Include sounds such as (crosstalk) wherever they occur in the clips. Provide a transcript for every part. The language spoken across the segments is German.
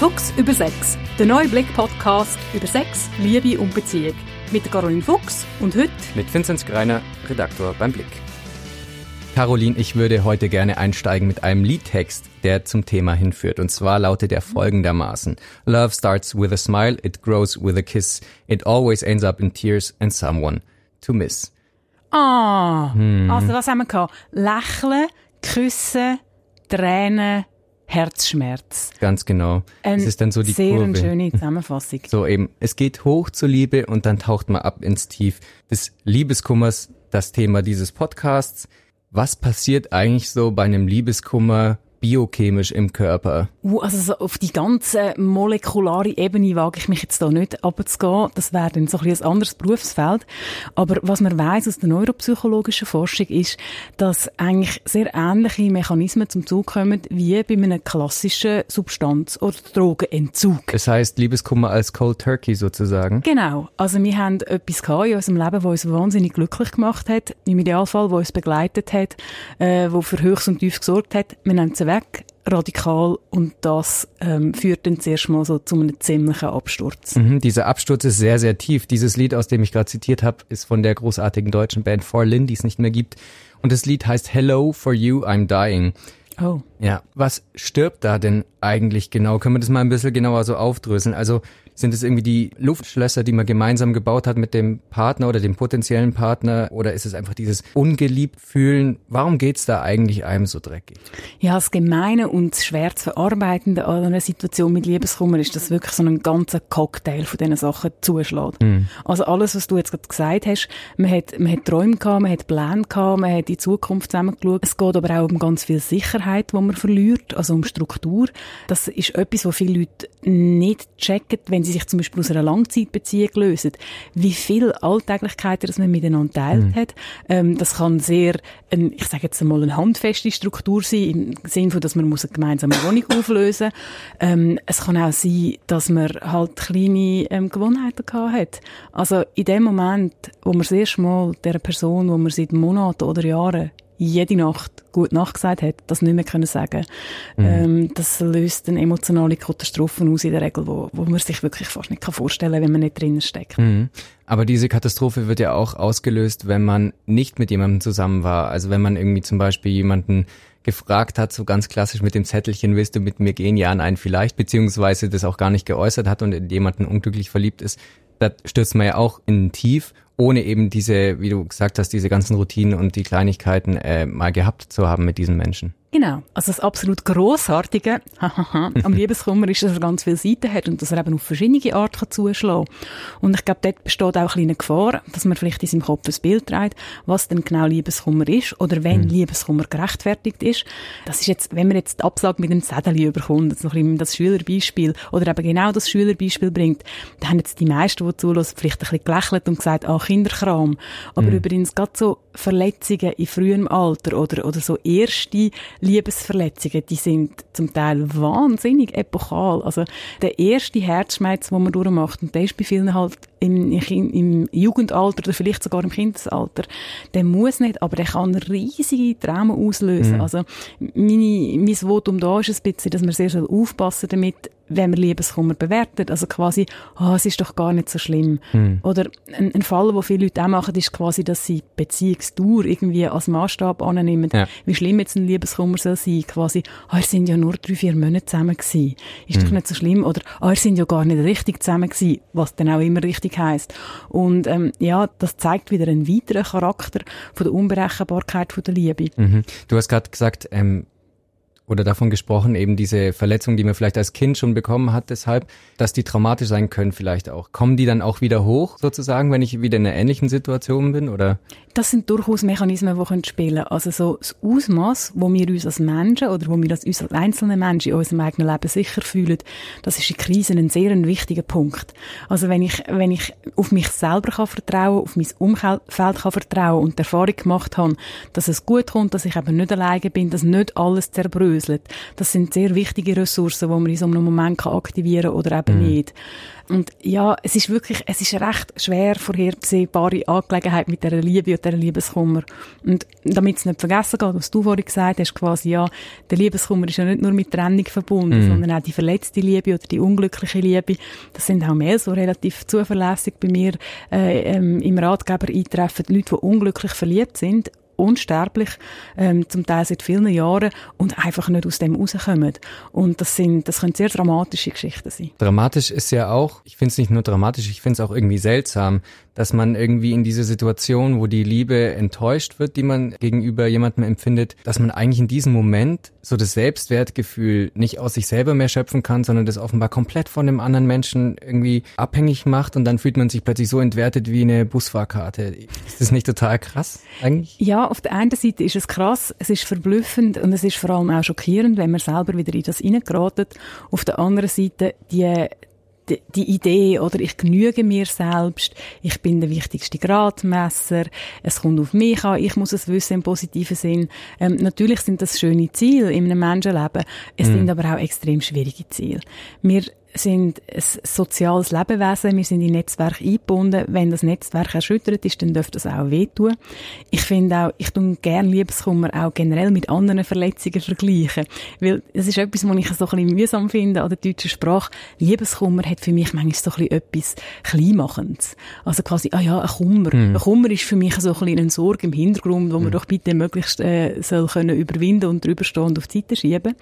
Fuchs über Sex, der neue Blick-Podcast über Sex, Liebe und Beziehung. Mit Caroline Fuchs und heute mit Vinzenz Greiner, Redaktor beim Blick. Caroline, ich würde heute gerne einsteigen mit einem Liedtext, der zum Thema hinführt. Und zwar lautet er folgendermaßen. Love starts with a smile, it grows with a kiss, it always ends up in tears and someone to miss. Ah, hm. also was haben wir gehabt? Lächeln, küssen, Tränen, Herzschmerz. Ganz genau. Ein es ist dann so die sehr Kurve. schöne (laughs) Zusammenfassung. So eben, es geht hoch zur Liebe und dann taucht man ab ins Tief des Liebeskummers, das Thema dieses Podcasts. Was passiert eigentlich so bei einem Liebeskummer biochemisch im Körper? Uh, also so auf die ganze molekulare Ebene wage ich mich jetzt da nicht abzugehen. Das wäre dann so ein, ein anderes Berufsfeld. Aber was man weiß aus der neuropsychologischen Forschung ist, dass eigentlich sehr ähnliche Mechanismen zum Zug kommen wie bei einem klassischen Substanz- oder Drogenentzug. Das heißt Liebeskummer als Cold Turkey sozusagen? Genau. Also wir haben etwas gehabt in unserem Leben, was uns wahnsinnig glücklich gemacht hat. Im Idealfall, was uns begleitet hat, äh, wo für Höchst und Tief gesorgt hat. Wir nehmen sie weg, radikal, und das ähm, führt dann zuerst mal so zu einem ziemlichen Absturz. Mhm, dieser Absturz ist sehr, sehr tief. Dieses Lied, aus dem ich gerade zitiert habe, ist von der großartigen deutschen Band For Lynn, die es nicht mehr gibt. Und das Lied heißt Hello for You, I'm Dying. Oh. Ja, was stirbt da denn eigentlich genau? Können wir das mal ein bisschen genauer so aufdröseln? Also sind es irgendwie die Luftschlösser, die man gemeinsam gebaut hat mit dem Partner oder dem potenziellen Partner? Oder ist es einfach dieses ungeliebt fühlen? Warum geht's da eigentlich einem so dreckig? Ja, das Gemeine und das schwer zu verarbeitende an einer Situation mit Liebeskummer ist, dass wirklich so ein ganzer Cocktail von diesen Sachen zuschlägt. Mhm. Also alles, was du jetzt gerade gesagt hast, man hat, man hat Träume gehabt, man hat Pläne gehabt, man hat die Zukunft zusammengeschaut. Es geht aber auch um ganz viel Sicherheit, die man verliert, also um Struktur. Das ist etwas, was viele Leute nicht checken, wenn sie sich zum Beispiel aus einer Langzeitbeziehung lösen. Wie viel Alltäglichkeiten das man miteinander teilt mhm. hat. Ähm, das kann sehr, ein, ich sage jetzt einmal, eine handfeste Struktur sein, im Sinne von, dass man muss eine gemeinsame Wohnung (laughs) auflösen ähm, Es kann auch sein, dass man halt kleine ähm, Gewohnheiten gehabt hat. Also in dem Moment, wo man das erste Mal der Person, wo man seit Monaten oder Jahren jede Nacht gut Nacht gesagt hat, das nicht mehr können sagen. Mhm. Ähm, das löst eine emotionale Katastrophen aus in der Regel, wo, wo man sich wirklich fast nicht vorstellen kann, wenn man nicht drinnen steckt. Mhm. Aber diese Katastrophe wird ja auch ausgelöst, wenn man nicht mit jemandem zusammen war. Also wenn man irgendwie zum Beispiel jemanden gefragt hat, so ganz klassisch mit dem Zettelchen, willst du mit mir gehen? Ja, nein, vielleicht, beziehungsweise das auch gar nicht geäußert hat und in jemanden unglücklich verliebt ist, da stürzt man ja auch in ein Tief ohne eben diese, wie du gesagt hast, diese ganzen Routinen und die Kleinigkeiten äh, mal gehabt zu haben mit diesen Menschen. Genau. Also das absolut Grossartige (laughs) am Liebeskummer ist, dass er ganz viele Seiten hat und dass er eben auf verschiedene Arten zuschlagen kann. Und ich glaube, dort besteht auch eine Gefahr, dass man vielleicht in seinem Kopf ein Bild trägt, was denn genau Liebeskummer ist oder wenn mhm. Liebeskummer gerechtfertigt ist. Das ist jetzt, wenn man jetzt die Absage mit einem Zettel überkommt, das noch ein das Schülerbeispiel oder eben genau das Schülerbeispiel bringt, dann haben jetzt die meisten, die zulassen, vielleicht ein bisschen gelächelt und gesagt, ah, Kinderkram. Aber mhm. übrigens gerade so Verletzungen in frühem Alter oder, oder so erste Liebesverletzungen, die sind zum Teil wahnsinnig epochal. Also der erste Herzschmerz, den man durchmacht, und der ist bei vielen halt im, im Jugendalter oder vielleicht sogar im Kindesalter, der muss nicht, aber der kann riesige Trauma auslösen. Mhm. Also meine, mein Votum da ist ein bisschen, dass man sehr aufpassen damit, wenn man Liebeskummer bewertet. Also quasi, oh, es ist doch gar nicht so schlimm. Mhm. Oder ein, ein Fall, wo viele Leute auch machen, ist quasi, dass sie Beziehungsdauer irgendwie als Maßstab annehmen. Ja. Wie schlimm jetzt ein Liebeskummer soll sein. Quasi, oh, wir sind ja nur drei, vier Monate zusammen gewesen. Ist mhm. doch nicht so schlimm. Oder, oh, wir sind ja gar nicht richtig zusammen gewesen. Was dann auch immer richtig heisst. Und, ähm, ja, das zeigt wieder einen weiteren Charakter von der Unberechenbarkeit von der Liebe. Mhm. Du hast gerade gesagt, ähm, oder davon gesprochen, eben diese Verletzungen, die man vielleicht als Kind schon bekommen hat, deshalb, dass die traumatisch sein können vielleicht auch. Kommen die dann auch wieder hoch, sozusagen, wenn ich wieder in einer ähnlichen Situation bin, oder? Das sind durchaus Mechanismen, die können spielen Also so das Ausmaß, wo wir uns als Menschen oder wo wir uns als einzelne Menschen in unserem eigenen Leben sicher fühlen, das ist in Krisen ein sehr wichtiger Punkt. Also wenn ich, wenn ich auf mich selber kann vertrauen, auf mein Umfeld kann vertrauen und die Erfahrung gemacht habe, dass es gut kommt, dass ich eben nicht alleine bin, dass nicht alles zerbröselt, aufdröselt. Das sind sehr wichtige Ressourcen, die man in so einem Moment aktivieren kann oder eben mhm. nicht. Und ja, es ist wirklich, es ist eine recht schwer vorhersehbare Angelegenheit mit der Liebe und der Liebeskummer. Und damit es nicht vergessen geht, was du vorhin gesagt hast, quasi, ja, der Liebeskummer ist ja nicht nur mit Trennung verbunden, mm. sondern auch die verletzte Liebe oder die unglückliche Liebe. Das sind auch mehr so relativ zuverlässig bei mir äh, ähm, im Ratgeber eintreffen, Leute, die unglücklich verliebt sind unsterblich, ähm, zum Teil seit vielen Jahren und einfach nicht aus dem rauskommen. Und das sind, das können sehr dramatische Geschichten sein. Dramatisch ist ja auch, ich finde es nicht nur dramatisch, ich finde es auch irgendwie seltsam, dass man irgendwie in dieser Situation, wo die Liebe enttäuscht wird, die man gegenüber jemandem empfindet, dass man eigentlich in diesem Moment so das Selbstwertgefühl nicht aus sich selber mehr schöpfen kann, sondern das offenbar komplett von dem anderen Menschen irgendwie abhängig macht und dann fühlt man sich plötzlich so entwertet wie eine Busfahrkarte. Ist das nicht total krass eigentlich? Ja, auf der einen Seite ist es krass, es ist verblüffend und es ist vor allem auch schockierend, wenn man selber wieder in das reingeratet. Auf der anderen Seite die die Idee, oder ich genüge mir selbst, ich bin der wichtigste Gradmesser, es kommt auf mich an, ich muss es wissen im positiven Sinn. Ähm, natürlich sind das schöne Ziele in einem Menschenleben, es mhm. sind aber auch extrem schwierige Ziele. Wir sind ein soziales Lebewesen, wir sind in Netzwerk eingebunden. Wenn das Netzwerk erschüttert ist, dann dürfte das auch wehtun. Ich finde auch, ich tue gerne Liebeskummer auch generell mit anderen Verletzungen vergleichen. Weil es ist etwas, was ich so ein bisschen mühsam finde an der deutschen Sprache. Liebeskummer hat für mich manchmal so ein bisschen etwas Kleinmachendes. Also quasi, ah ja, ein Kummer. Mhm. Ein Kummer ist für mich so ein bisschen eine Sorge im Hintergrund, wo man mhm. doch bitte möglichst äh, soll können überwinden und drüber stehen und auf die Seite schieben.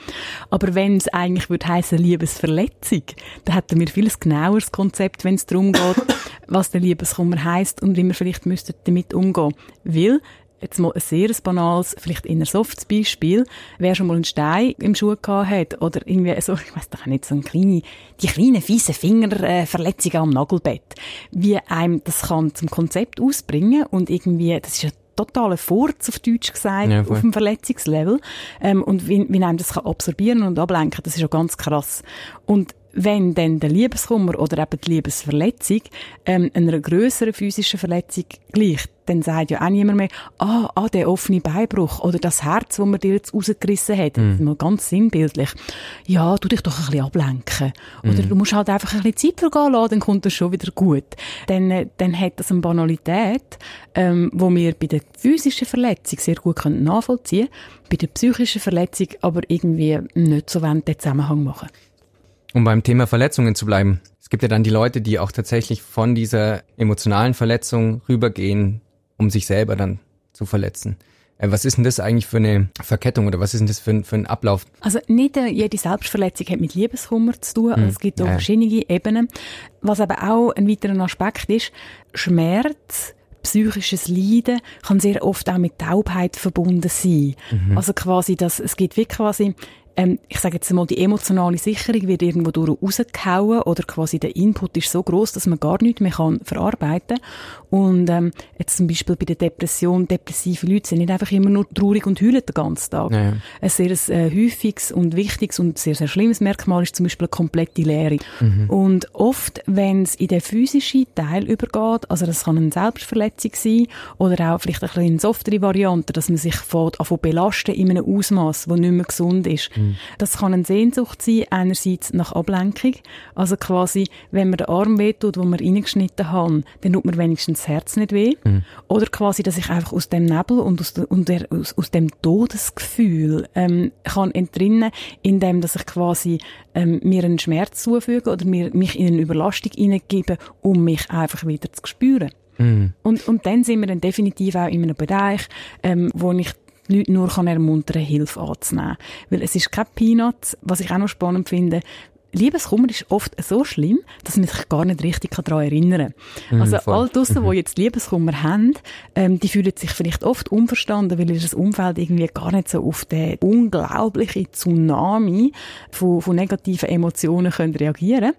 Aber wenn es eigentlich würde heißen Liebesverletzung, da hätten wir viel genaueres Konzept, wenn es darum geht, (coughs) was der Liebeskummer heißt und wie wir vielleicht müssten damit umgehen. Weil jetzt mal ein sehr banales, vielleicht eher softes Beispiel, wer schon mal einen Stein im Schuh gehabt hat oder irgendwie so, ich weiß doch nicht, so eine kleine, die kleinen fiesen Fingerverletzungen am Nagelbett, wie einem das kann zum Konzept ausbringen und irgendwie, das ist ja totaler Furz, auf Deutsch gesagt, ja, auf dem Verletzungslevel. Ähm, und wie, wie einem das kann absorbieren und ablenken, das ist ja ganz krass. Und wenn dann der Liebeskummer oder eben die Liebesverletzung ähm, einer größeren physischen Verletzung gleicht, dann sagt ja auch niemand mehr, ah, ah, der offene Beinbruch oder das Herz, das man dir jetzt rausgerissen hat. Mm. Mal ganz sinnbildlich. Ja, tu dich doch ein bisschen ablenken. Oder mm. du musst halt einfach ein bisschen Zeit vergehen lassen, dann kommt das schon wieder gut. Dann, äh, dann hat das eine Banalität, ähm, wo wir bei der physischen Verletzung sehr gut können nachvollziehen können, bei der psychischen Verletzung aber irgendwie nicht so den Zusammenhang machen. Um beim Thema Verletzungen zu bleiben. Es gibt ja dann die Leute, die auch tatsächlich von dieser emotionalen Verletzung rübergehen, um sich selber dann zu verletzen. Äh, was ist denn das eigentlich für eine Verkettung oder was ist denn das für ein, für ein Ablauf? Also nicht jede Selbstverletzung hat mit Liebeskummer zu tun. Hm. Es gibt auch ja. verschiedene Ebenen. Was aber auch ein weiterer Aspekt ist, Schmerz psychisches Leiden kann sehr oft auch mit Taubheit verbunden sein. Mhm. Also quasi, dass es gibt wie quasi ähm, ich sage jetzt mal, die emotionale Sicherung wird irgendwo durch rausgehauen oder quasi der Input ist so groß, dass man gar nichts mehr kann verarbeiten Und ähm, jetzt zum Beispiel bei der Depression, depressive Leute sind nicht einfach immer nur traurig und heulen den ganzen Tag. Ja. Ein sehr äh, häufiges und wichtiges und sehr, sehr schlimmes Merkmal ist zum Beispiel eine komplette Leere. Mhm. Und oft, wenn es in den physischen Teil übergeht, also das kann eine Selbstverletzung sein oder auch vielleicht ein bisschen eine softere Variante, dass man sich von, von belasten in einem Ausmaß, das nicht mehr gesund ist. Mhm. Das kann eine Sehnsucht sein, einerseits nach Ablenkung. Also quasi, wenn man den Arm wehtut, wo man reingeschnitten hat, dann tut man wenigstens das Herz nicht weh. Mhm. Oder quasi, dass ich einfach aus dem Nebel und aus, der, und der, aus, aus dem Todesgefühl ähm, kann entrinnen, indem dass ich quasi ähm, mir einen Schmerz zufüge oder mir, mich in eine Überlastung hineingebe, um mich einfach wieder zu spüren. Mhm. Und, und dann sind wir dann definitiv auch in einem Bereich, ähm, wo ich Leute nur kann ermuntern, Hilfe anzunehmen. Weil es ist kein Peanut, was ich auch noch spannend finde, Liebeskummer ist oft so schlimm, dass man sich gar nicht richtig daran erinnern kann. Mhm, also voll. all draussen, mhm. die jetzt Liebeskummer haben, ähm, die fühlen sich vielleicht oft unverstanden, weil ihr Umfeld irgendwie gar nicht so auf den unglaublichen Tsunami von, von negativen Emotionen können reagieren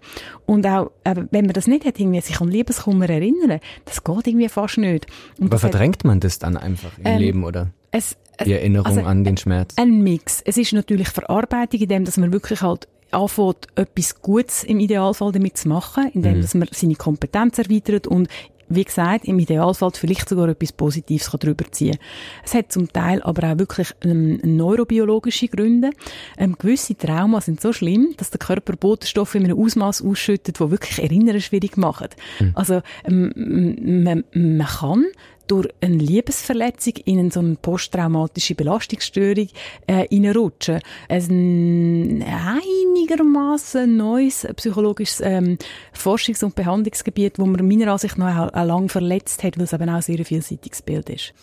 Und auch, äh, wenn man das nicht hat, irgendwie sich an Liebeskummer erinnern, das geht irgendwie fast nicht. Und Aber verdrängt man das dann einfach im ähm, Leben, oder? Es, die Erinnerung also, an den Schmerz? Ein Mix. Es ist natürlich Verarbeitung, in dem, dass man wirklich halt anfängt, etwas Gutes im Idealfall damit zu machen, indem mhm. dass man seine Kompetenz erweitert und wie gesagt, im Idealfall vielleicht sogar etwas Positives darüber ziehen Es hat zum Teil aber auch wirklich ähm, neurobiologische Gründe. Ähm, gewisse Trauma sind so schlimm, dass der Körper Botenstoffe in einem Ausmaß ausschüttet, wo wirklich Erinnern schwierig machen. Mhm. Also ähm, man, man kann durch eine Liebesverletzung in so eine posttraumatische Belastungsstörung äh. Ein einigermaßen neues psychologisches ähm, Forschungs- und Behandlungsgebiet, wo man meiner Ansicht nach lang verletzt hat, weil es eben auch sehr vielseitiges Bild ist.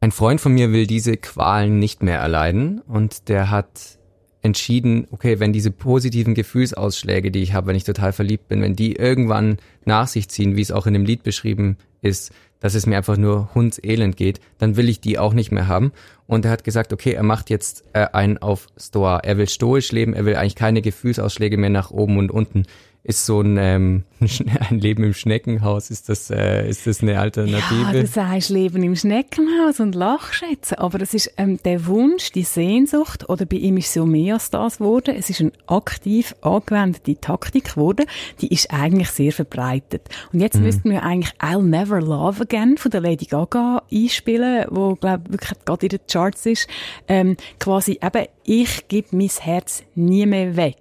Ein Freund von mir will diese Qualen nicht mehr erleiden und der hat entschieden, okay, wenn diese positiven Gefühlsausschläge, die ich habe, wenn ich total verliebt bin, wenn die irgendwann nach sich ziehen, wie es auch in dem Lied beschrieben ist, dass es mir einfach nur hundselend geht, dann will ich die auch nicht mehr haben. Und er hat gesagt, okay, er macht jetzt äh, einen auf Stoa. Er will stoisch leben, er will eigentlich keine Gefühlsausschläge mehr nach oben und unten ist so ein, ähm, (laughs) ein Leben im Schneckenhaus, ist das, äh, ist das eine Alternative? Ja, du sagst Leben im Schneckenhaus und lachst jetzt, aber es ist ähm, der Wunsch, die Sehnsucht, oder bei ihm ist es so mehr als das geworden, es ist eine aktiv angewendete Taktik geworden, die ist eigentlich sehr verbreitet. Und jetzt mhm. müssten wir eigentlich I'll Never Love Again von der Lady Gaga einspielen, wo, glaube wirklich gerade in den Charts ist, ähm, quasi eben, ich gebe mein Herz nie mehr weg.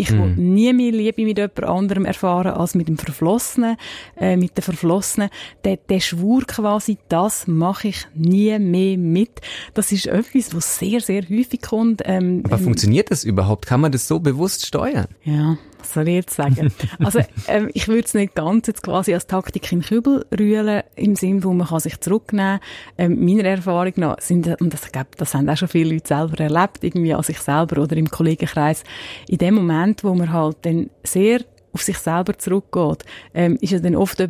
Ich will mm. nie mehr Liebe mit jemand anderem erfahren als mit dem Verflossenen, äh, mit der Verflossenen. Der, der Schwur quasi, das mache ich nie mehr mit. Das ist etwas, was sehr, sehr häufig kommt. Ähm, Aber ähm, funktioniert das überhaupt? Kann man das so bewusst steuern? Ja, was soll ich jetzt sagen? (laughs) also ähm, ich würde es nicht ganz jetzt quasi als Taktik in den Kübel rühren, im Sinne, wo man kann sich zurücknehmen kann. Ähm, meiner Erfahrung nach sind, und das, glaub, das haben auch schon viele Leute selber erlebt, irgendwie an sich selber oder im Kollegenkreis, in dem Moment, wo man halt dann sehr auf sich selber zurückgeht, ähm, ist ja dann oft, äh,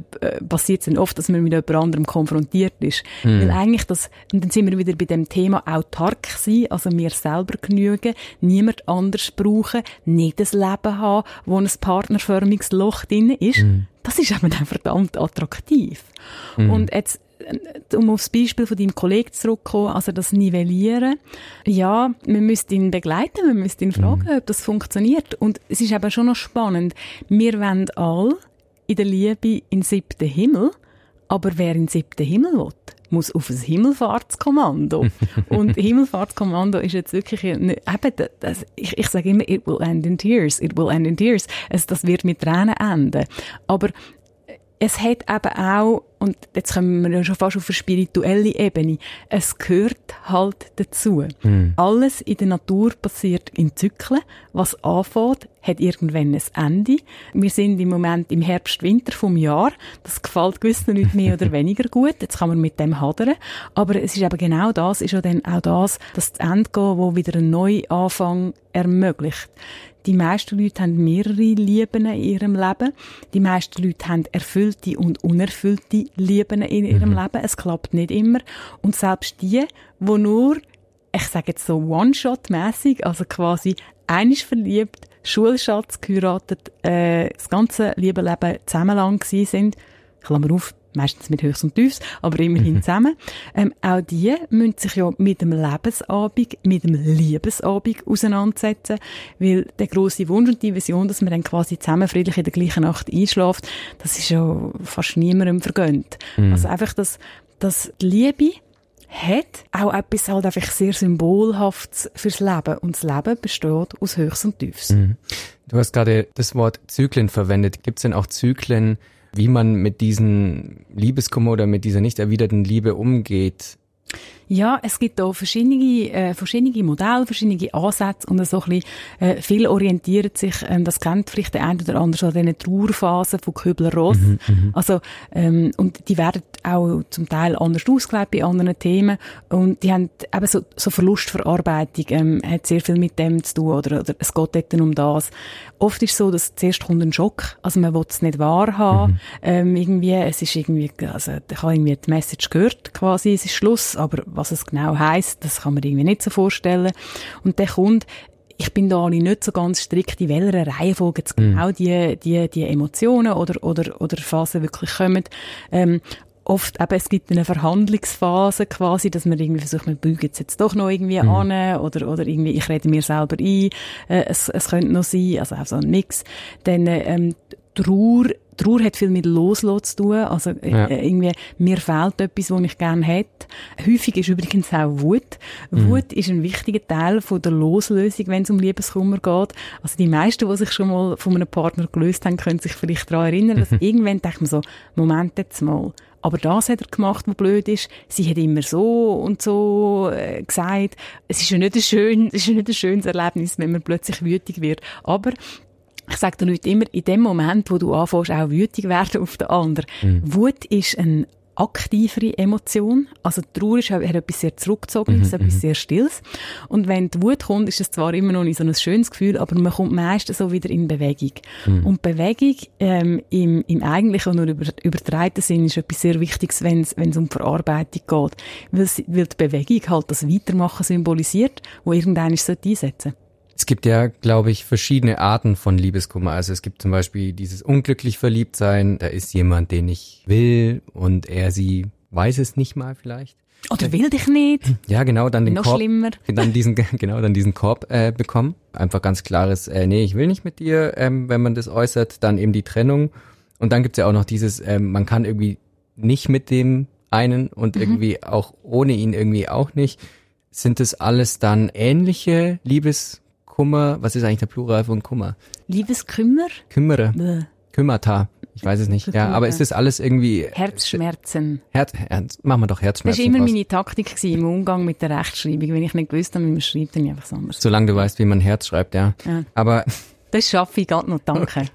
passiert es dann oft, dass man mit jemand anderem konfrontiert ist. Mhm. Weil eigentlich das, und dann sind wir wieder bei dem Thema autark sein, also mir selber genügen, niemand anders brauchen, nicht das Leben haben, wo ein partnerförmiges Loch drin ist. Mhm. Das ist eben dann verdammt attraktiv. Mhm. Und jetzt, um aufs Beispiel von deinem Kollegen zurückzukommen, also das Nivellieren, ja, man müsste ihn begleiten, man müsste ihn fragen, mhm. ob das funktioniert. Und es ist eben schon noch spannend. Wir wollen alle in der Liebe in den siebten Himmel, aber wer in den siebten Himmel will, muss auf ein Himmelfahrtskommando. (laughs) und Himmelfahrtskommando ist jetzt wirklich, eben, das, ich, ich sage immer, it will end in tears, it will end in tears. Also das wird mit Tränen enden. Aber es hat eben auch, und jetzt kommen wir ja schon fast auf eine spirituelle Ebene, es gehört halt dazu. Mhm. Alles in der Natur passiert in Zyklen. Was anfängt, hat irgendwann ein Ende. Wir sind im Moment im Herbst, Winter vom Jahr. Das gefällt gewissen nicht mehr oder (laughs) weniger gut. Jetzt kann man mit dem hadern. Aber es ist eben genau das, ist ja dann auch das, dass das Ende geht, wo wieder ein Neuanfang ermöglicht. Die meisten Leute haben mehrere Lieben in ihrem Leben. Die meisten Leute haben erfüllte und unerfüllte Lieben in ihrem mhm. Leben. Es klappt nicht immer. Und selbst die, wo nur, ich sage jetzt so One-Shot-mäßig, also quasi einisch verliebt, Schulschatz geheiratet, äh, das ganze liebe Leben zusammenlang gewesen sind, Klammer auf, meistens mit Höchst und Tiefs, aber immerhin mhm. zusammen. Ähm, auch die müssen sich ja mit dem Lebensabend, mit dem Liebesabend auseinandersetzen, weil der große Wunsch und die Vision, dass man dann quasi zusammen friedlich in der gleichen Nacht einschläft, das ist ja fast niemandem vergönnt. Mhm. Also einfach, dass, dass die Liebe hat auch etwas halt einfach sehr Symbolhaftes fürs Leben. Und das Leben besteht aus Höchst und Tiefs. Mhm. Du hast gerade das Wort Zyklen verwendet. Gibt es denn auch Zyklen, wie man mit diesen Liebeskummer oder mit dieser nicht erwiderten Liebe umgeht. Ja, es gibt da verschiedene, äh, verschiedene Modelle, verschiedene Ansätze und so ein bisschen, äh, viel orientiert sich, ähm, das kennt vielleicht der eine oder andere an diesen Trauerphasen von Kübler-Ross. Mhm, mhm, also, ähm, und die werden auch zum Teil anders ausgelegt bei anderen Themen und die haben eben so, so Verlustverarbeitung, ähm, hat sehr viel mit dem zu tun oder, oder es geht dort um das. Oft ist es so, dass zuerst kommt ein Schock, also man will es nicht wahrhaben, mhm. ähm, irgendwie, es ist irgendwie, also, ich habe irgendwie die Message gehört, quasi, es ist Schluss, aber was es genau heißt, das kann man irgendwie nicht so vorstellen. Und der kommt, ich bin da nicht so ganz strikt, in welcher Reihenfolge jetzt genau mm. die, die, die Emotionen oder, oder, oder Phasen wirklich kommen. Ähm, oft eben, es gibt eine Verhandlungsphase quasi, dass man irgendwie versucht, man bügt jetzt doch noch irgendwie mhm. an oder, oder irgendwie, ich rede mir selber ein, äh, es, es könnte noch sein, also auch so ein Mix. Dann ähm, Trauer, Trauer hat viel mit Loslassen zu tun. Also, äh, ja. äh, irgendwie, mir fehlt etwas, was ich gerne hätte. Häufig ist übrigens auch Wut. Mhm. Wut ist ein wichtiger Teil von der Loslösung, wenn es um Liebeskummer geht. Also, die meisten, die sich schon mal von einem Partner gelöst haben, können sich vielleicht daran erinnern, dass irgendwann denkt man so, Moment jetzt mal. Aber das hat er gemacht, was blöd ist. Sie hat immer so und so äh, gesagt. Es ist ja nicht ein, schön, (laughs) es ist ja nicht ein schönes Erlebnis, wenn man plötzlich wütig wird. Aber ich sage den Leuten immer, in dem Moment, wo du anfängst, auch wütig werden auf den anderen. Mhm. Wut ist ein aktivere Emotion. Also Trauer ist, hat etwas sehr Zurückgezogenes, mhm, etwas mhm. sehr Stilles. Und wenn die Wut kommt, ist es zwar immer noch nicht so ein schönes Gefühl, aber man kommt meistens so wieder in Bewegung. Mhm. Und Bewegung ähm, im, im eigentlichen und nur über, übertreiten Sinn ist etwas sehr Wichtiges, wenn es um Verarbeitung geht. Weil, weil die Bewegung halt das Weitermachen symbolisiert, wo irgendeiner einsetzen sollte. Es gibt ja, glaube ich, verschiedene Arten von Liebeskummer. Also es gibt zum Beispiel dieses unglücklich verliebt sein. Da ist jemand, den ich will und er, sie weiß es nicht mal vielleicht. Oder will dich nicht. Ja, genau, dann den Noch Korb, schlimmer. (laughs) dann diesen, genau, dann diesen Korb äh, bekommen. Einfach ganz klares, äh, nee, ich will nicht mit dir, ähm, wenn man das äußert, dann eben die Trennung. Und dann gibt's ja auch noch dieses, ähm, man kann irgendwie nicht mit dem einen und mhm. irgendwie auch ohne ihn irgendwie auch nicht. Sind das alles dann ähnliche Liebes Kummer, was ist eigentlich der Plural von Kummer? Liebeskümmer? Kümmere. Bäh. Kümmerta. Ich weiß es nicht. Ja, aber ist das alles irgendwie Herzschmerzen? Herz, Herz, machen wir doch Herzschmerzen. Das war immer meine Taktik im Umgang mit der Rechtschreibung. Wenn ich nicht gewusst habe, wie man schreibt, dann einfach anders. Solange du weißt, wie man Herz schreibt, ja. ja. Aber das schaffe ich gerade noch, danke. Okay.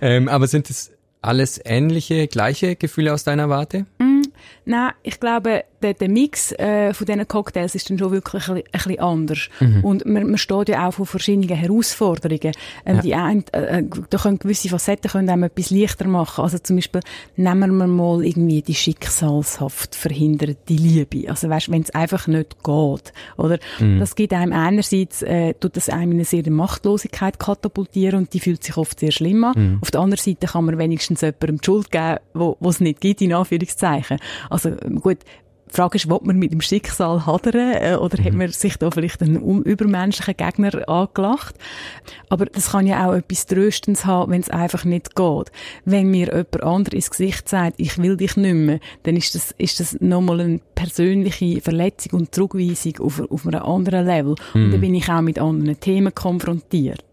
ähm, aber sind es alles ähnliche, gleiche Gefühle aus deiner Warte? Mm, nein, ich glaube, der, der Mix äh, von diesen Cocktails ist dann schon wirklich ein, ein bisschen anders. Mhm. Und man, man steht ja auch vor verschiedenen Herausforderungen. Ähm, ja. die ein, äh, äh, da können gewisse Facetten können einem etwas leichter machen. Also zum Beispiel nehmen wir mal irgendwie die schicksalshaft verhinderte Liebe. Also weißt, wenn es einfach nicht geht, oder? Mhm. Das gibt einem einerseits äh, tut das einem in eine sehr Machtlosigkeit katapultieren und die fühlt sich oft sehr schlimm an. Mhm. Auf der anderen Seite kann man wenigstens jemandem die Schuld geben, wo es nicht gibt in Anführungszeichen. Also gut, die Frage ist, ob man mit dem Schicksal hadern äh, oder mhm. hat man sich da vielleicht einen übermenschlichen Gegner angelacht? Aber das kann ja auch etwas Tröstens haben, wenn es einfach nicht geht. Wenn mir jemand anderes ins Gesicht sagt, ich will dich nicht mehr, dann ist das, ist das nochmal eine persönliche Verletzung und Zurückweisung auf, auf einem anderen Level. Mhm. Und dann bin ich auch mit anderen Themen konfrontiert.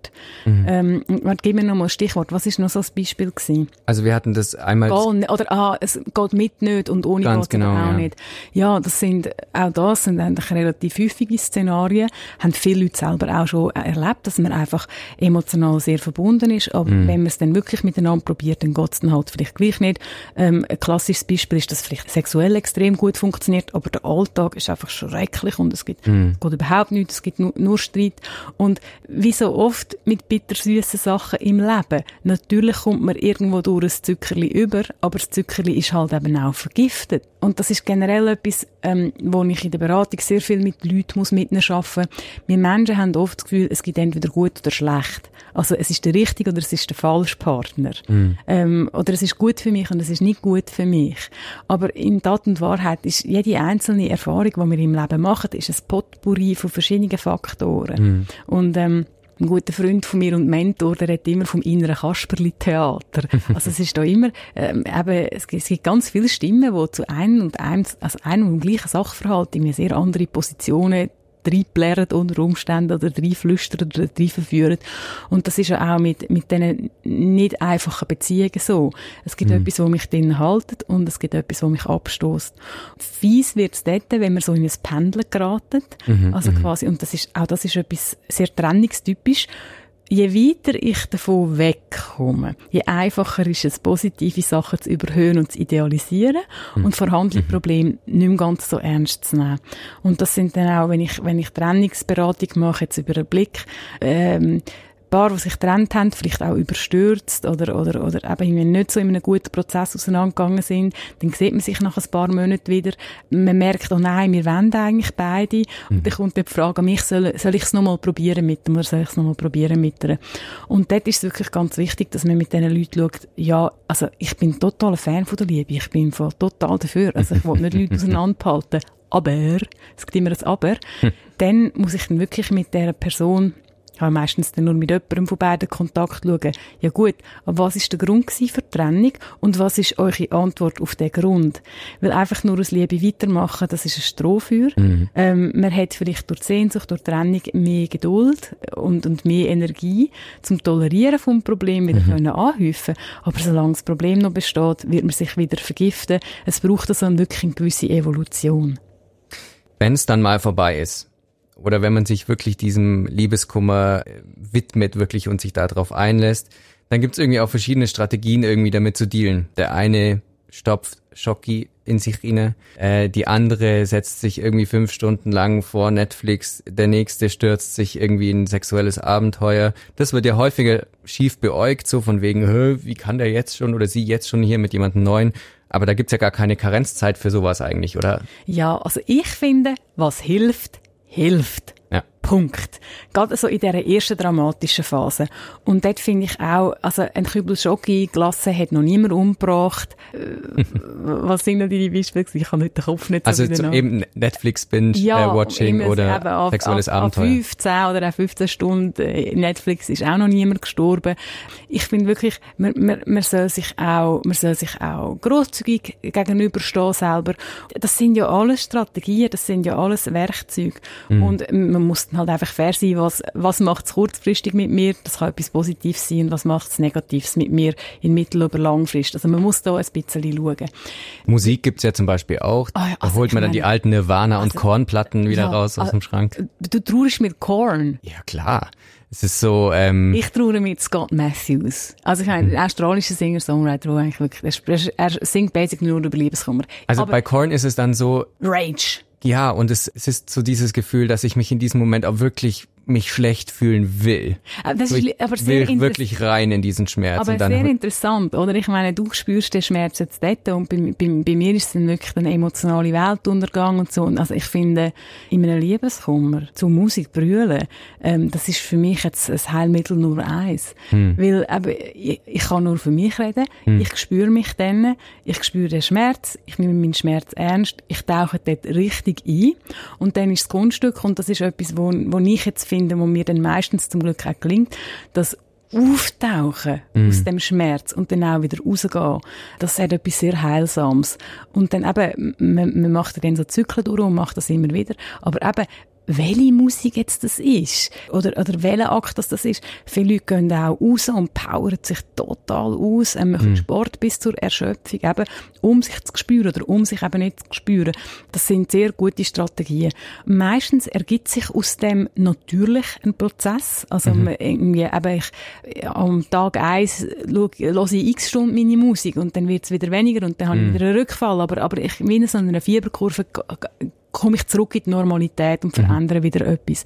Mhm. Ähm, gib mir nochmal ein Stichwort. Was ist noch so ein Beispiel gewesen? Also wir hatten das einmal... Gehen, oder, ah, es geht mit nicht und ohne Ganz geht genau, auch ja. nicht. Ja, das sind, auch das sind eigentlich relativ häufige Szenarien. Haben viele Leute selber auch schon erlebt, dass man einfach emotional sehr verbunden ist. Aber mhm. wenn man es dann wirklich miteinander probiert, dann geht es dann halt vielleicht gleich nicht. Ähm, ein klassisches Beispiel ist, dass vielleicht sexuell extrem gut funktioniert, aber der Alltag ist einfach schrecklich und es gibt, mhm. geht überhaupt nichts, es gibt nur, nur Streit. Und wie so oft mit bittersüßen Sachen im Leben, natürlich kommt man irgendwo durch ein Zuckerli über, aber das Zuckerli ist halt eben auch vergiftet. Und das ist generell etwas, ähm, wo ich in der Beratung sehr viel mit Leuten muss arbeiten muss. Wir Menschen haben oft das Gefühl, es gibt entweder gut oder schlecht. Also es ist der richtige oder es ist der falsche Partner. Mm. Ähm, oder es ist gut für mich und es ist nicht gut für mich. Aber in Tat und Wahrheit ist jede einzelne Erfahrung, die wir im Leben machen, ist ein Potpourri von verschiedenen Faktoren. Mm. Und ähm, ein guter Freund von mir und Mentor, der redet immer vom inneren Kasperli-Theater. (laughs) Also es ist da immer, ähm, eben, es gibt, es gibt ganz viele Stimmen, die zu einem und einem, also einem und gleichen Sachverhalt irgendwie sehr andere Positionen reinplären unter Umständen oder reinflüstern oder reinverführen. Und das ist ja auch mit, mit diesen nicht einfachen Beziehungen so. Es gibt mhm. etwas, was mich drin haltet und es gibt etwas, was mich abstoßt. Fies wird es dort, wenn man so in ein Pendeln geraten. Mhm. Also mhm. quasi, und das ist, auch das ist etwas sehr trennungstypisch je weiter ich davon wegkomme, je einfacher ist es, positive Sachen zu überhöhen und zu idealisieren mhm. und vorhandene mhm. Probleme nicht mehr ganz so ernst zu nehmen. Und das sind dann auch, wenn ich, wenn ich Trennungsberatung mache, jetzt über einen Blick, ähm, Paar, die sich getrennt haben, vielleicht auch überstürzt oder, oder, oder eben nicht so in einem guten Prozess auseinandergegangen sind, dann sieht man sich nach ein paar Monaten wieder. Man merkt, oh nein, wir wollen eigentlich beide. Mhm. Und dann kommt die Frage an mich, soll, soll ich es nochmal probieren mit dem oder soll ich es nochmal probieren mit ihr? Und dort ist es wirklich ganz wichtig, dass man mit diesen Leuten schaut, ja, also ich bin total ein Fan von der Liebe, ich bin voll total dafür. Also ich will nicht Leute (laughs) auseinanderhalten. Aber, es gibt immer ein Aber, hm. dann muss ich dann wirklich mit dieser Person habe meistens dann nur mit jemandem von beiden Kontakt schauen. Ja gut, aber was ist der Grund für die Trennung und was ist eure Antwort auf den Grund? Weil einfach nur aus Liebe weitermachen, das ist ein Strohfeuer. Mhm. Ähm, man hat vielleicht durch Sehnsucht, durch Trennung mehr Geduld und, und mehr Energie zum Tolerieren vom Problem wieder mhm. können anhäufen. Aber solange das Problem noch besteht, wird man sich wieder vergiften. Es braucht also wirklich eine gewisse Evolution. Wenn es dann mal vorbei ist, oder wenn man sich wirklich diesem Liebeskummer äh, widmet wirklich und sich darauf einlässt, dann gibt es irgendwie auch verschiedene Strategien irgendwie damit zu dealen. Der eine stopft Schocki in sich rein, äh, die andere setzt sich irgendwie fünf Stunden lang vor Netflix, der nächste stürzt sich irgendwie in sexuelles Abenteuer. Das wird ja häufiger schief beäugt, so von wegen, wie kann der jetzt schon oder sie jetzt schon hier mit jemandem Neuen? Aber da gibt's ja gar keine Karenzzeit für sowas eigentlich, oder? Ja, also ich finde, was hilft, hilft. Ja. Punkt. Gerade so in dieser ersten dramatischen Phase. Und dort finde ich auch, also ein Kübel Schoki gelassen hat noch niemand umgebracht. Äh, (laughs) was sind denn die Beispiele? Ich habe nicht den Kopf nicht so Also eben Netflix-Binge-Watching ja, äh, oder sexuelles ab, Abenteuer. Ab 15 oder auch 15 Stunden äh, Netflix ist auch noch niemand gestorben. Ich finde wirklich, man, man, man soll sich auch, man soll sich auch grosszügig gegenüberstehen selber. Das sind ja alles Strategien, das sind ja alles Werkzeuge. Mhm. Und man muss halt einfach fair sein, was, was macht es kurzfristig mit mir, das kann etwas Positives sein, und was macht es Negatives mit mir in mittel- oder langfrist. Also man muss da ein bisschen schauen. Musik gibt's ja zum Beispiel auch. Oh ja, also da holt man dann die alten Nirvana- also, und Kornplatten wieder ja, raus aus dem Schrank. Du trauerst mit Korn? Ja, klar. Es ist so, ähm Ich traue mit Scott Matthews. Also ich meine, ein australischer Singer-Songwriter, eigentlich wirklich, er, er singt basically nur über Liebeskummer. Also Aber bei Korn ist es dann so... Rage. Ja, und es, es ist so dieses Gefühl, dass ich mich in diesem Moment auch wirklich mich schlecht fühlen will. Ah, das ist, aber sehr will wirklich rein in diesen Schmerz. Aber sehr interessant, oder? Ich meine, du spürst den Schmerz jetzt dort und bei, bei, bei mir ist es dann wirklich ein emotionaler Weltuntergang und so. Also ich finde, in einem Liebeskummer zu Musik brüllen, ähm, das ist für mich jetzt ein Heilmittel nur eins. Hm. Weil eben, ich, ich kann nur für mich reden, hm. ich spüre mich dann, ich spüre den Schmerz, ich nehme meinen Schmerz ernst, ich tauche dort richtig ein und dann ist das Kunststück und das ist etwas, wo, wo ich jetzt finden, wo mir dann meistens zum Glück auch gelingt, das Auftauchen mm. aus dem Schmerz und dann auch wieder rausgehen, das hat etwas sehr Heilsames. Und dann eben, man, man macht dann so Zyklen durch und macht das immer wieder, aber eben, welche Musik jetzt das ist oder, oder welcher Akt das, das ist. Viele Leute gehen auch raus und powern sich total aus, ähm, machen mm. Sport bis zur Erschöpfung, eben, um sich zu spüren oder um sich eben nicht zu spüren. Das sind sehr gute Strategien. Meistens ergibt sich aus dem natürlich ein Prozess. Also mhm. irgendwie, eben ich, am Tag eins höre ich x Stunden meine Musik und dann wird es wieder weniger und dann mm. habe ich mhm. wieder einen Rückfall. Aber, aber ich, wie in so einer Fieberkurve komme ich zurück in die Normalität und verändere mhm. wieder etwas.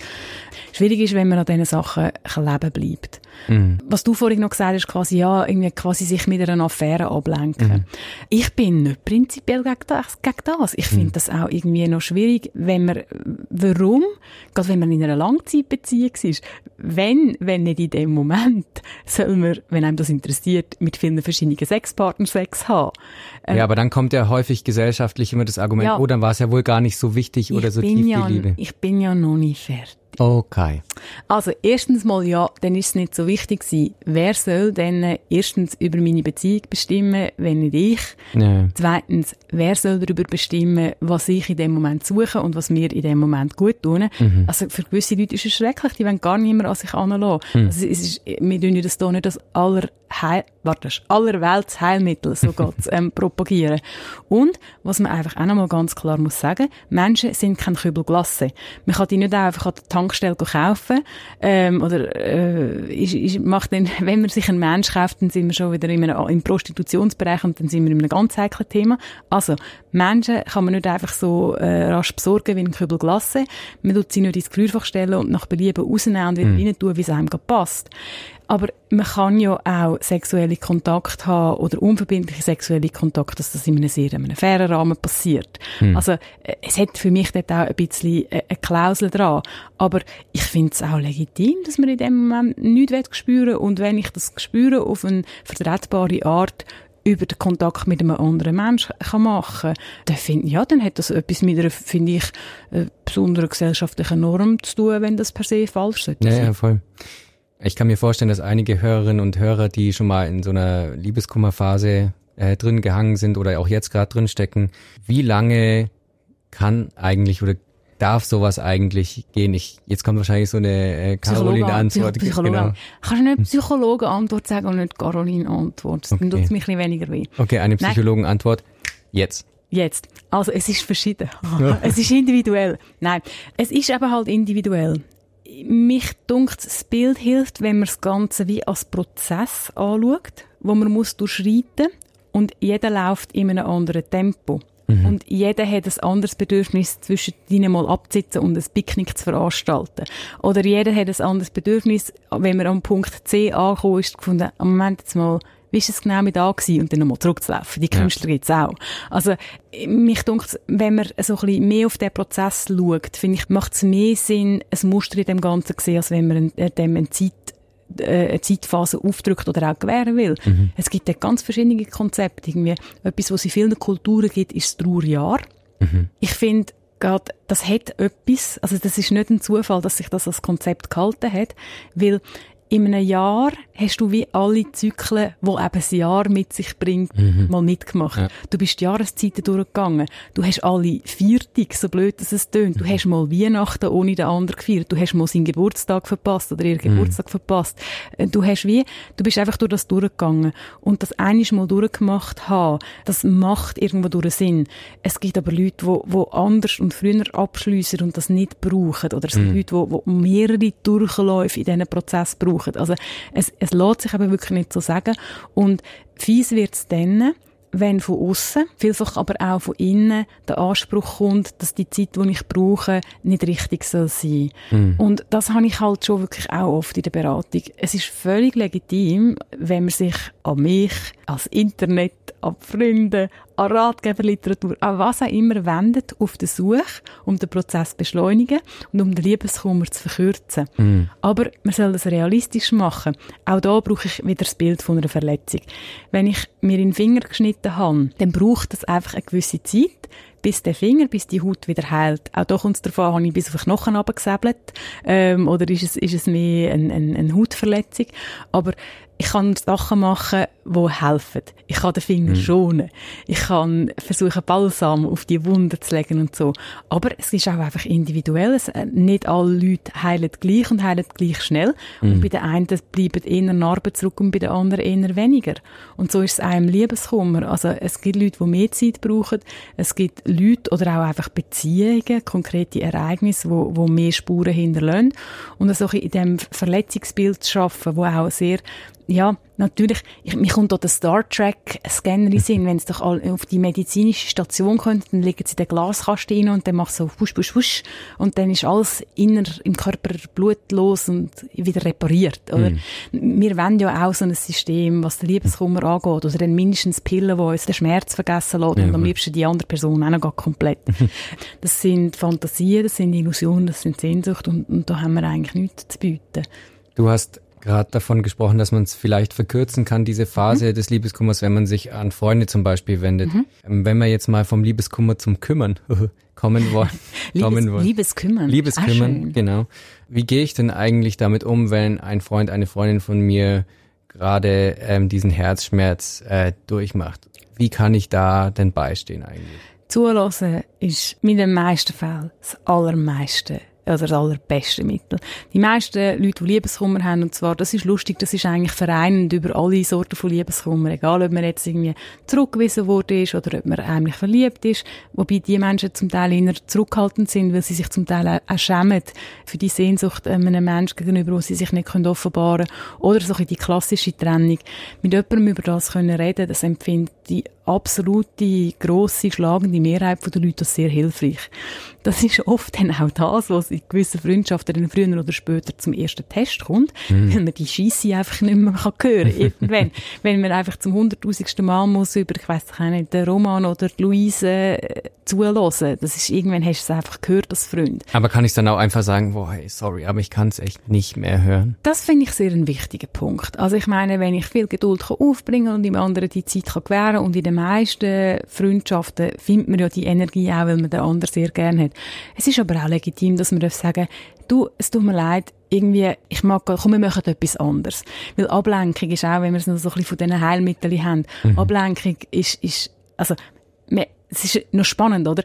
Schwierig ist, wenn man an diesen Sachen leben bleibt. Mhm. Was du vorhin noch gesagt hast, quasi, ja, irgendwie quasi sich mit einer Affäre ablenken. Mhm. Ich bin nicht prinzipiell gegen das. Gegen das. Ich finde mhm. das auch irgendwie noch schwierig, wenn man, warum? Gerade wenn man in einer Langzeitbeziehung ist. Wenn, wenn nicht in dem Moment, soll man, wenn einem das interessiert, mit vielen verschiedenen Sexpartnern Sex haben. Ähm, ja, aber dann kommt ja häufig gesellschaftlich immer das Argument, ja, oh, dann war es ja wohl gar nicht so wichtig oder so tief ja, die Liebe. Ich bin ja noch nicht fertig. Okay. Also, erstens mal ja, dann ist es nicht so wichtig gewesen, wer soll denn erstens über meine Beziehung bestimmen, wenn nicht ich? Ja. Zweitens, wer soll darüber bestimmen, was ich in dem Moment suche und was mir in dem Moment gut tun? Mhm. Also, für gewisse Leute ist es schrecklich, die wollen gar nicht mehr an sich heranlassen. Mhm. Also, es ist, wir tun das hier nicht als aller Heil, warte, allerwelts Heilmittel, so (laughs) geht's, ähm, propagieren. Und, was man einfach auch nochmal ganz klar muss sagen, Menschen sind kein Kübel Glasse. Man kann die nicht einfach an der Tankstelle kaufen, ähm, oder, äh, ist, ist, macht dann, (laughs) wenn man sich einen Mensch kauft, dann sind wir schon wieder in einem, im Prostitutionsbereich und dann sind wir in einem ganz heiklen Thema. Also, Menschen kann man nicht einfach so, äh, rasch besorgen wie ein Kübel Glasse. Man tut sie nicht ins Gefrierfach stellen und nach Belieben rausnehmen und wieder mhm. rein tun, wie es einem passt. Aber man kann ja auch sexuelle Kontakt haben oder unverbindliche sexuelle Kontakt, dass das in einem sehr in einem fairen Rahmen passiert. Hm. Also äh, es hat für mich dort auch ein bisschen äh, eine Klausel dran. Aber ich finde es auch legitim, dass man in dem Moment nichts spüren. Und wenn ich das spüre auf eine vertretbare Art, über den Kontakt mit einem anderen Menschen kann machen, dann finde ja, dann hat das etwas mit einer, finde ich, äh, besonderen gesellschaftlichen Norm zu tun, wenn das per se falsch sollte ja, Ja, voll. Ich kann mir vorstellen, dass einige Hörerinnen und Hörer, die schon mal in so einer Liebeskummerphase äh, drin gehangen sind oder auch jetzt gerade drin stecken, wie lange kann eigentlich oder darf sowas eigentlich gehen? Ich, jetzt kommt wahrscheinlich so eine äh, Caroline-Antwort. Psychologe. Genau. Kannst du nicht Psychologen-Antwort sagen und nicht Caroline-Antwort? Dann tut es mich ein weniger weh. Okay, eine Psychologen-Antwort. Jetzt. Jetzt. Also, es ist verschieden. (laughs) es ist individuell. Nein, es ist eben halt individuell. Mich dunkt, das Bild hilft, wenn man das Ganze wie als Prozess anschaut, wo man muss durchschreiten und jeder läuft in einem anderen Tempo. Mhm. Und jeder hat ein anderes Bedürfnis, zwischen ihnen mal abzusitzen und ein Picknick zu veranstalten. Oder jeder hat ein anderes Bedürfnis, wenn man am Punkt C angekommen ist, gefunden, am Moment jetzt mal, wie ist es genau mit da gewesen? Und dann nochmal zurückzulaufen. Die Künstler ja. gibt's auch. Also, mich denkt, wenn man so ein bisschen mehr auf den Prozess schaut, finde ich, macht es mehr Sinn, ein Muster in dem Ganzen zu sehen, als wenn man dem eine Zeit äh, eine Zeitphase aufdrückt oder auch gewähren will. Mhm. Es gibt ja ganz verschiedene Konzepte. Irgendwie etwas, was es in vielen Kulturen gibt, ist das Trauerjahr. Mhm. Ich finde, gerade, das hat etwas, also das ist nicht ein Zufall, dass sich das als Konzept gehalten hat, weil in einem Jahr hast du wie alle Zyklen, die eben ein Jahr mit sich bringt, mhm. mal mitgemacht. Ja. Du bist die Jahreszeiten durchgegangen. Du hast alle Viertig, so blöd dass es tönt. Du mhm. hast mal Weihnachten ohne den anderen gefeiert. Du hast mal seinen Geburtstag verpasst oder ihren mhm. Geburtstag verpasst. Äh, du hast wie, du bist einfach durch das durchgegangen. Und das einiges mal durchgemacht haben, das macht irgendwo durch Sinn. Es gibt aber Leute, die, die anders und früher abschliessen und das nicht brauchen. Oder es gibt mhm. Leute, die, die mehrere Durchläufe in diesen Prozess brauchen. Also es, es lässt sich aber wirklich nicht so sagen. Und fies wird es dann, wenn von außen, vielfach aber auch von innen, der Anspruch kommt, dass die Zeit, die ich brauche, nicht richtig soll sein. Mhm. Und das habe ich halt schon wirklich auch oft in der Beratung. Es ist völlig legitim, wenn man sich an mich, als Internet, an Freunde, an Ratgeberliteratur, an was auch immer wendet, auf der Suche, um den Prozess zu beschleunigen und um den Liebeskummer zu verkürzen. Mm. Aber man soll das realistisch machen. Auch da brauche ich wieder das Bild von einer Verletzung. Wenn ich mir den Finger geschnitten habe, dann braucht das einfach eine gewisse Zeit, bis der Finger, bis die Haut wieder heilt. Auch da kommt es davon, habe ich bis auf den Knochen runtergesäbelt, ähm, oder ist es, ist es mehr eine, eine, eine Hautverletzung. Aber ich kann Sachen machen, die helfen. Ich kann den Finger mhm. schonen. Ich kann versuchen, Balsam auf die Wunde zu legen und so. Aber es ist auch einfach individuell. Es, äh, nicht alle Leute heilen gleich und heilen gleich schnell. Mhm. Und bei den einen bleiben eher Narben zurück und bei den anderen eher weniger. Und so ist es im Liebeskummer. Also es gibt Leute, die mehr Zeit brauchen. Es gibt Leute oder auch einfach Beziehungen, konkrete Ereignisse, wo, wo mehr Spuren hinterlassen. Und so in diesem Verletzungsbild zu arbeiten, wo auch sehr ja, natürlich, ich, mir kommt auch der Star Trek Scanner in Sinn, wenn es doch all, auf die medizinische Station kommt, dann legen sie den Glaskasten rein und dann macht so wusch, wusch, wusch und dann ist alles inner im Körper blutlos und wieder repariert, oder? Mm. Wir wollen ja auch so ein System, was den Liebeskummer angeht, oder dann mindestens Pillen, die uns den Schmerz vergessen lassen ja, und am liebsten die andere Person auch noch komplett. (laughs) das sind Fantasien, das sind Illusionen, das sind Sehnsucht und, und da haben wir eigentlich nichts zu bieten. Du hast gerade davon gesprochen, dass man es vielleicht verkürzen kann, diese Phase mhm. des Liebeskummers, wenn man sich an Freunde zum Beispiel wendet. Mhm. Ähm, wenn wir jetzt mal vom Liebeskummer zum Kümmern (laughs) kommen wollen. (laughs) kommen wollen. Liebeskümmern. Liebeskümmern, ah, genau. Wie gehe ich denn eigentlich damit um, wenn ein Freund, eine Freundin von mir gerade ähm, diesen Herzschmerz äh, durchmacht? Wie kann ich da denn beistehen eigentlich? Zulassen ist mit den meisten Fällen das allermeiste also das allerbeste Mittel. Die meisten Leute, die Liebeskummer haben, und zwar, das ist lustig, das ist eigentlich vereinend über alle Sorten von Liebeskummer, egal ob man jetzt irgendwie zurückgewiesen worden ist oder ob man heimlich verliebt ist, wobei die Menschen zum Teil eher zurückhaltend sind, weil sie sich zum Teil auch schämen für die Sehnsucht einem Menschen gegenüber, wo sie sich nicht offenbaren können, oder so die klassische Trennung. Mit jemandem über das können reden, das empfinde ich absolute, grosse, schlagende Mehrheit der Leute das sehr hilfreich. Das ist oft dann auch das, was in gewissen Freundschaften dann früher oder später zum ersten Test kommt, mhm. weil man die Scheisse einfach nicht mehr kann hören kann. (laughs) Irgendwann. Wenn man einfach zum hunderttausendsten Mal muss über, ich weiss nicht, den Roman oder die Luise äh, zulassen. Das ist, irgendwann hast du es einfach gehört als Freund. Aber kann ich dann auch einfach sagen, boah, hey, sorry, aber ich kann es echt nicht mehr hören? Das finde ich sehr ein wichtiger Punkt. Also ich meine, wenn ich viel Geduld kann aufbringen und dem anderen die Zeit kann gewähren und in den meisten Freundschaften findet man ja die Energie auch, weil man den anderen sehr gerne hat. Es ist aber auch legitim, dass man sagen du, es tut mir leid, irgendwie, ich mag, komm, wir machen etwas anderes. Weil Ablenkung ist auch, wenn wir es noch so ein bisschen von diesen Heilmitteln haben, mhm. Ablenkung ist, ist, also, es ist noch spannend, oder?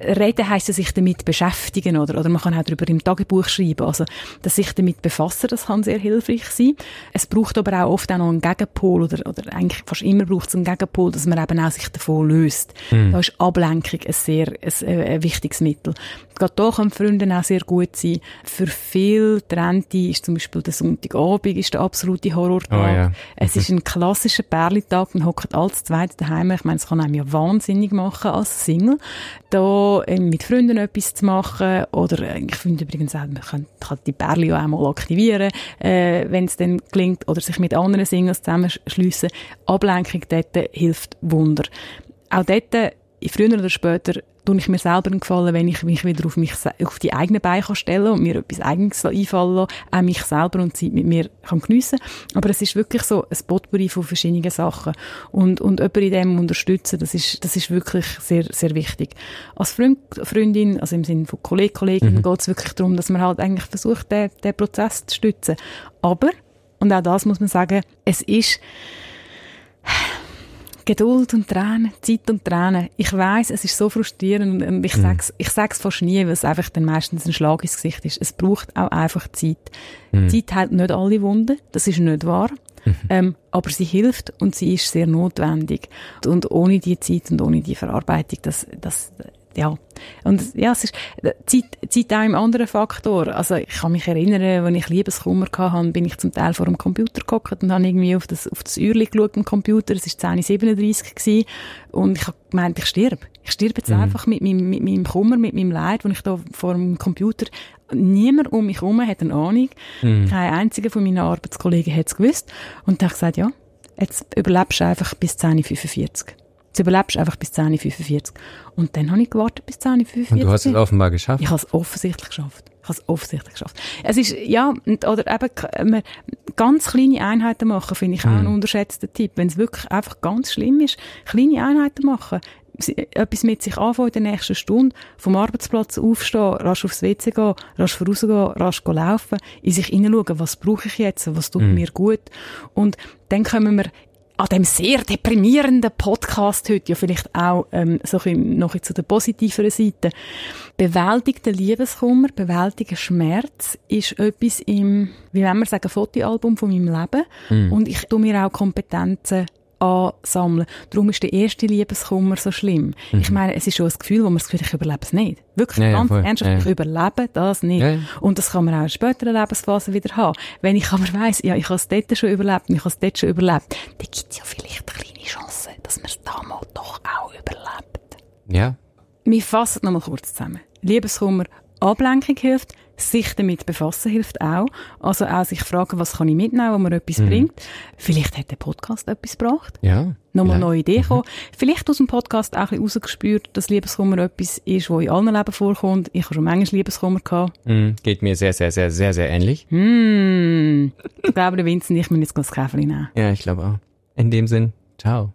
Reden heisst ja sich damit beschäftigen, oder? Oder man kann auch darüber im Tagebuch schreiben. Also, dass sich damit befassen, das kann sehr hilfreich sein. Es braucht aber auch oft auch noch einen Gegenpol, oder, oder eigentlich fast immer braucht es einen Gegenpol, dass man eben auch sich davon löst. Mhm. Da ist Ablenkung ein sehr, ein, äh, ein wichtiges Mittel. Gerade da können Freunde auch sehr gut sein. Für viele Trennte ist zum Beispiel der Sonntagabend ist der absolute Horrortag. Oh, ja. Es ist ein klassischer Perlitag, man hockt alles zweit daheim. Ich meine, es kann einem ja wahnsinnig machen als Single. Da äh, mit Freunden etwas zu machen oder äh, ich finde übrigens auch, man kann, kann die Perle auch einmal aktivieren, äh, wenn es dann gelingt oder sich mit anderen Singles zusammenschliessen. Ablenkung dort hilft Wunder. Auch dort, früher oder später, tue ich mir selber einen Gefallen, wenn ich mich wieder auf mich, auf die eigenen Beine kann stellen und mir etwas Eigenes einfallen lassen, auch mich selber und Zeit mit mir kann geniessen. Aber es ist wirklich so ein Potpourri von verschiedenen Sachen. Und, und jemanden in dem unterstützen, das ist, das ist wirklich sehr, sehr wichtig. Als Freund, Freundin, also im Sinne von Kollegen, Kollegin, mhm. geht es wirklich darum, dass man halt eigentlich versucht, den, den Prozess zu stützen. Aber, und auch das muss man sagen, es ist, Geduld und Tränen, Zeit und Tränen. Ich weiß, es ist so frustrierend und ich mhm. sag's, ich sag's fast nie, weil es einfach dann meistens ein Schlag ins Gesicht ist. Es braucht auch einfach Zeit. Mhm. Zeit hält nicht alle Wunden, das ist nicht wahr. Mhm. Ähm, aber sie hilft und sie ist sehr notwendig. Und ohne die Zeit und ohne die Verarbeitung, das, das, ja. Und ja, es ist Zeit, Zeit auch ein anderer Faktor. Also ich kann mich erinnern, wenn ich Liebeskummer hatte, bin ich zum Teil vor dem Computer geguckt und habe irgendwie auf das, auf das Uhrli geschaut am Computer. Es war 10.37 gewesen, und ich habe gemeint, ich sterbe. Ich sterbe jetzt mhm. einfach mit meinem, mit meinem Kummer, mit meinem Leid, wo ich da vor dem Computer Niemand um mich herum hat eine Ahnung. Mhm. Kein einziger von meinen Arbeitskollegen hat es gewusst. Und da habe ich gesagt, ja, jetzt überlebst du einfach bis 10.45 Du überlebst einfach bis 10.45 Und dann habe ich gewartet bis 10.45 Und du hast es offenbar geschafft? Ich habe es offensichtlich geschafft. Ich habe es offensichtlich geschafft. Es ist, ja, oder eben, ganz kleine Einheiten machen, finde ich auch ein hm. unterschätzter Tipp. Wenn es wirklich einfach ganz schlimm ist, kleine Einheiten machen, etwas mit sich anfangen in der nächsten Stunde, vom Arbeitsplatz aufstehen, rasch aufs WC gehen, rasch vorausgehen, rasch laufen, in sich hineinschauen, was brauche ich jetzt, was tut mm. mir gut. Und dann kommen wir an dem sehr deprimierenden Podcast heute ja vielleicht auch ähm, so ein noch zu der positiveren Seite. Bewältigter Liebeskummer, bewältiger Schmerz ist etwas im, wie wenn man sagen, Fotoalbum von meinem Leben. Mm. Und ich tue mir auch Kompetenzen ansammeln. Darum ist der erste Liebeskummer so schlimm. Mhm. Ich meine, es ist schon ein Gefühl, wo man das Gefühl ich überlebe es nicht. Wirklich, ja, ganz ja, ernsthaft, ja. ich überlebe das nicht. Und das kann man auch in späteren Lebensphasen wieder haben. Wenn ich aber weiss, ja, ich habe es dort schon überlebt und ich habe es dort schon überlebt, dann gibt es ja vielleicht eine kleine Chance, dass man es damals doch auch überlebt. Ja. Wir fassen nochmal kurz zusammen. Liebeskummer, Ablenkung hilft, sich damit befassen hilft auch. Also auch sich fragen, was kann ich mitnehmen, wo mir etwas mhm. bringt. Vielleicht hat der Podcast etwas gebracht. Ja. Nochmal eine neue Idee mhm. kommen. Vielleicht aus dem Podcast auch ein bisschen rausgespürt, dass Liebeskummer etwas ist, wo in allen Leben vorkommt. Ich habe schon manchmal Liebeskummer gehabt. Mhm. Geht mir sehr, sehr, sehr, sehr, sehr ähnlich. Mm. Ich glaube, der Vincent, ich muss jetzt das Käferchen nehmen. Ja, ich glaube auch. In dem Sinn, ciao.